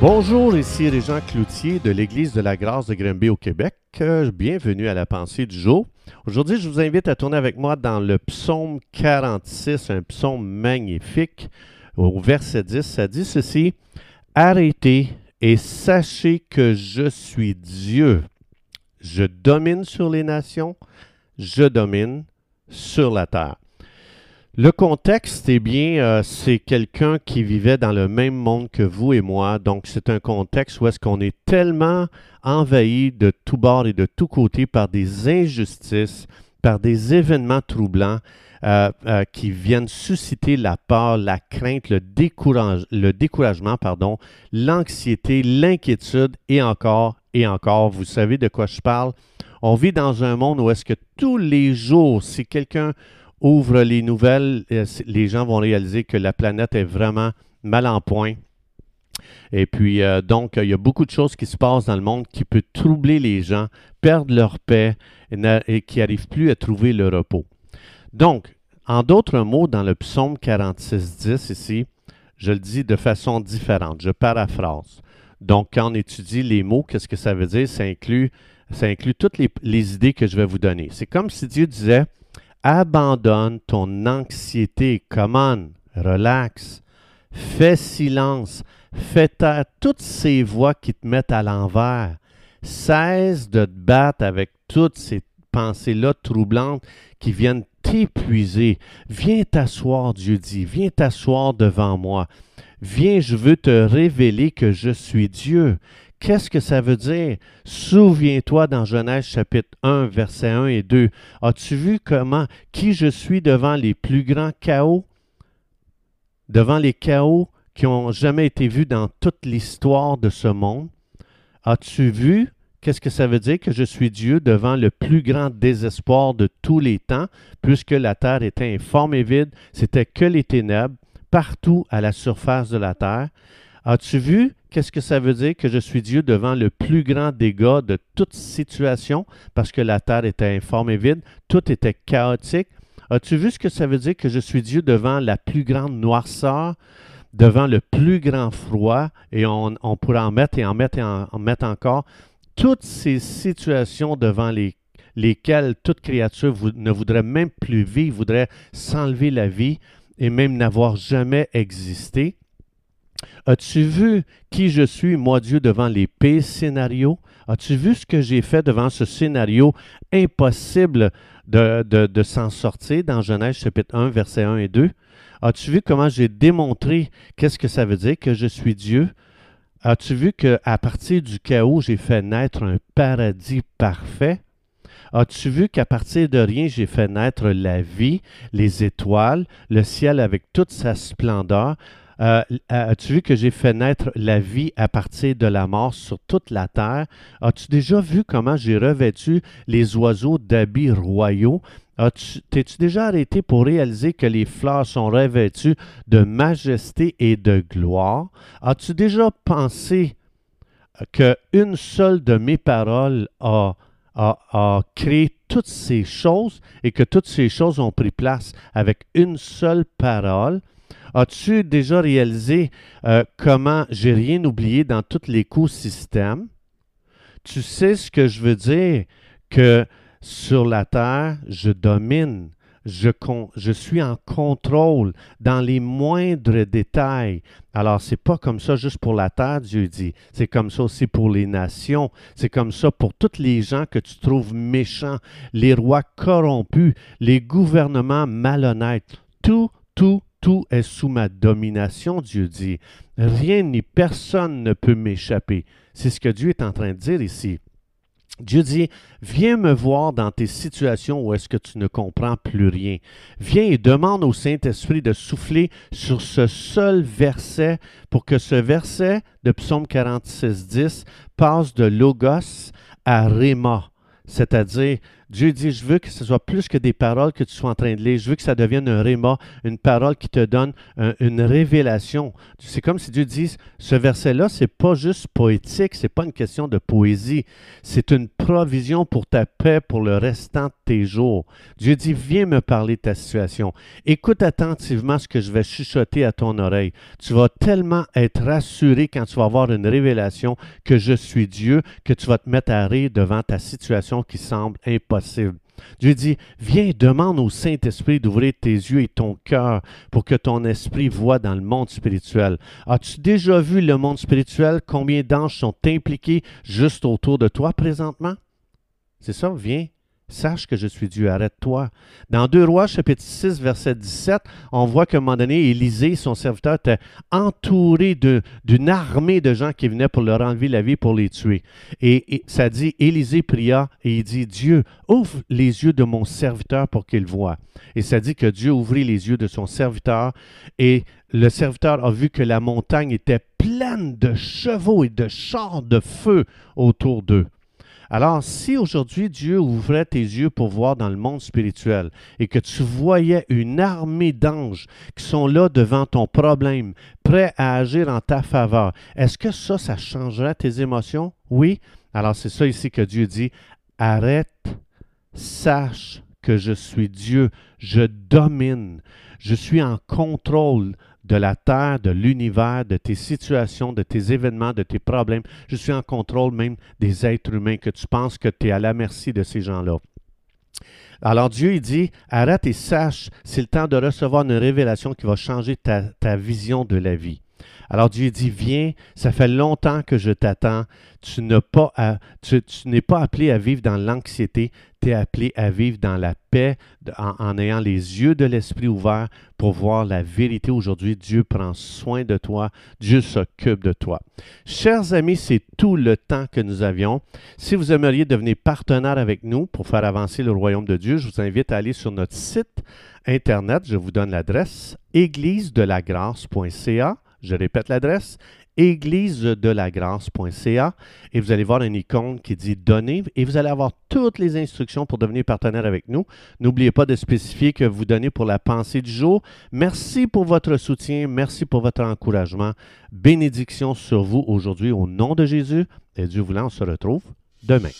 Bonjour, ici Régent Cloutier de l'Église de la Grâce de Grimby au Québec. Euh, Bienvenue à la pensée du jour. Aujourd'hui, je vous invite à tourner avec moi dans le psaume 46, un psaume magnifique. Au verset 10, ça dit ceci Arrêtez et sachez que je suis Dieu. Je domine sur les nations, je domine sur la terre. Le contexte, eh bien, euh, c'est quelqu'un qui vivait dans le même monde que vous et moi. Donc, c'est un contexte où est-ce qu'on est tellement envahi de tous bords et de tous côtés par des injustices, par des événements troublants euh, euh, qui viennent susciter la peur, la crainte, le, le découragement, pardon, l'anxiété, l'inquiétude et encore et encore. Vous savez de quoi je parle. On vit dans un monde où est-ce que tous les jours, si quelqu'un ouvre les nouvelles, euh, les gens vont réaliser que la planète est vraiment mal en point. Et puis, euh, donc, il y a beaucoup de choses qui se passent dans le monde qui peuvent troubler les gens, perdre leur paix et, qui n'arrivent plus à trouver le repos. Donc, en d'autres mots, dans le psaume 46.10 ici, je le dis de façon différente, je paraphrase. Donc, quand on étudie les mots, qu'est-ce que ça veut dire? Ça inclut, ça inclut toutes les idées que je vais vous donner. C'est comme si Dieu disait, abandonne ton anxiété, come on, relax, fais silence, fais taire toutes ces voix qui te mettent à l'envers. Cesse de te battre avec toutes ces pensées-là troublantes qui viennent t'épuiser. Viens t'asseoir, Dieu dit, viens t'asseoir devant moi. Viens, je veux te révéler que je suis Dieu. Qu'est-ce que ça veut dire? Souviens-toi dans Genèse chapitre 1, versets 1 et 2. As-tu vu comment, qui je suis devant les plus grands chaos? Devant les chaos qui ont jamais été vus dans toute l'histoire de ce monde? As-tu vu qu'est-ce que ça veut dire que je suis Dieu devant le plus grand désespoir de tous les temps, puisque la terre était informe et vide, c'était que les ténèbres partout à la surface de la terre? As-tu vu qu'est-ce que ça veut dire? Que je suis Dieu devant le plus grand dégât de toute situation, parce que la terre était informe et vide, tout était chaotique? As-tu vu ce que ça veut dire que je suis Dieu devant la plus grande noirceur, devant le plus grand froid, et on, pourrait en mettre et en mettre et en, mettre encore, toutes ces situations devant les, lesquelles toute créature ne voudrait même plus vivre, voudrait s'enlever la vie et même n'avoir jamais existé. As-tu vu qui je suis, moi Dieu, devant les pires scénarios? As-tu vu ce que j'ai fait devant ce scénario impossible de, de- de s'en sortir dans Genèse chapitre 1, versets 1 et 2? As-tu vu comment j'ai démontré qu'est-ce que ça veut dire que je suis Dieu? As-tu vu qu'à partir du chaos, j'ai fait naître un paradis parfait? As-tu vu qu'à partir de rien, j'ai fait naître la vie, les étoiles, le ciel avec toute sa splendeur? Euh, As-tu vu que j'ai fait naître la vie à partir de la mort sur toute la terre? As-tu déjà vu comment j'ai revêtu les oiseaux d'habits royaux? T'es-tu déjà arrêté pour réaliser que les fleurs sont revêtues de majesté et de gloire? As-tu déjà pensé qu'une seule de mes paroles a, a- a créé toutes ces choses et que toutes ces choses ont pris place avec une seule parole? As-tu déjà réalisé euh, comment j'ai rien oublié dans tout l'écosystème? Tu sais ce que je veux dire? Que sur la terre, je domine. Je, je suis en contrôle dans les moindres détails. Alors, c'est pas comme ça juste pour la terre, Dieu dit. C'est comme ça aussi pour les nations. C'est comme ça pour tous les gens que tu trouves méchants, les rois corrompus, les gouvernements malhonnêtes. Tout, tout, tout est sous ma domination, Dieu dit. Rien ni personne ne peut m'échapper. C'est ce que Dieu est en train de dire ici. Dieu dit, viens me voir dans tes situations où est-ce que tu ne comprends plus rien. Viens et demande au Saint-Esprit de souffler sur ce seul verset pour que ce verset de Psaume 46, 10 passe de Logos à Réma, c'est-à-dire Dieu dit, je veux que ce soit plus que des paroles que tu sois en train de lire. Je veux que ça devienne un réma, une parole qui te donne une révélation. C'est comme si Dieu dit, ce verset-là, c'est pas juste poétique, c'est pas une question de poésie. C'est une provision pour ta paix pour le restant de tes jours. Dieu dit, viens me parler de ta situation. Écoute attentivement ce que je vais chuchoter à ton oreille. Tu vas tellement être rassuré quand tu vas avoir une révélation que je suis Dieu, que tu vas te mettre à rire devant ta situation qui semble impossible. Dieu dit, viens, demande au Saint-Esprit d'ouvrir tes yeux et ton cœur pour que ton esprit voie dans le monde spirituel. As-tu déjà vu le monde spirituel? Combien d'anges sont impliqués juste autour de toi présentement? C'est ça, viens, Sache que je suis Dieu, arrête-toi. Dans 2 Rois, chapitre 6, verset 17, on voit qu'à un moment donné, Élisée, son serviteur, était entouré d'une armée de gens qui venaient pour leur enlever la vie, pour les tuer. Et, ça dit, Élisée pria et il dit, Dieu, ouvre les yeux de mon serviteur pour qu'il voie. Et ça dit que Dieu ouvrit les yeux de son serviteur et le serviteur a vu que la montagne était pleine de chevaux et de chars de feu autour d'eux. Alors, si aujourd'hui Dieu ouvrait tes yeux pour voir dans le monde spirituel et que tu voyais une armée d'anges qui sont là devant ton problème, prêts à agir en ta faveur, est-ce que ça, ça changerait tes émotions? Oui. Alors, c'est ça ici que Dieu dit. Arrête, sache que je suis Dieu, je domine, je suis en contrôle de la terre, de l'univers, de tes situations, de tes événements, de tes problèmes. Je suis en contrôle même des êtres humains que tu penses que tu es à la merci de ces gens-là. Alors Dieu, il dit, arrête et sache, c'est le temps de recevoir une révélation qui va changer ta, ta vision de la vie. Alors Dieu dit, viens, ça fait longtemps que je t'attends. Tu n'es pas, appelé à vivre dans l'anxiété, tu es appelé à vivre dans la paix en, ayant les yeux de l'Esprit ouverts pour voir la vérité aujourd'hui. Dieu prend soin de toi, Dieu s'occupe de toi. Chers amis, c'est tout le temps que nous avions. Si vous aimeriez devenir partenaire avec nous pour faire avancer le royaume de Dieu, je vous invite à aller sur notre site Internet. Je vous donne l'adresse église-de-la-grâce.ca je répète l'adresse, église-de-la-grâce.ca et vous allez voir une icône qui dit Donner et vous allez avoir toutes les instructions pour devenir partenaire avec nous. N'oubliez pas de spécifier que vous donnez pour la pensée du jour. Merci pour votre soutien, merci pour votre encouragement. Bénédiction sur vous aujourd'hui au nom de Jésus et Dieu voulant, on se retrouve demain.